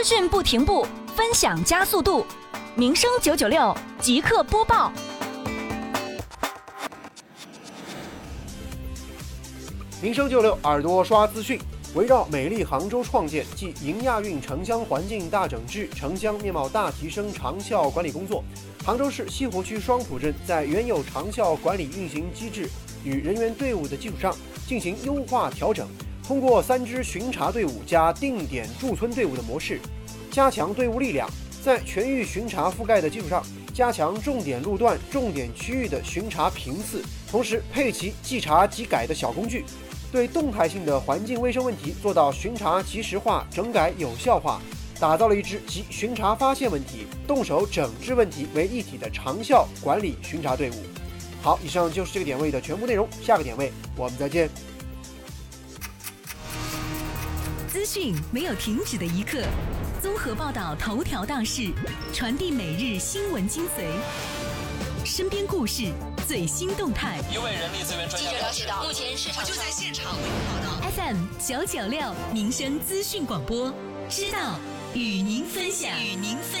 资讯不停步，分享加速度。民生九九六即刻播报。民生九六耳朵刷资讯，围绕美丽杭州创建暨迎亚运城乡环境大整治、城乡面貌大提升长效管理工作，杭州市西湖区双浦镇在原有长效管理运行机制与人员队伍的基础上进行优化调整，通过三支巡查队伍加定点驻村队伍的模式，加强队伍力量，在全域巡查覆盖的基础上，加强重点路段、重点区域的巡查频次，同时配齐即查即改的小工具。对动态性的环境卫生问题做到巡查及时化、整改有效化，打造了一支集巡查发现问题、动手整治问题为一体的长效管理巡查队伍。好，以上就是这个点位的全部内容，下个点位我们再见。资讯没有停止的一刻，综合报道头条大事，传递每日新闻精髓，身边故事。最新动态。一位人力资源专家了解到，目前市场就在现场为您报道。FM 九九六民生资讯广播，知道与您分享。与您分。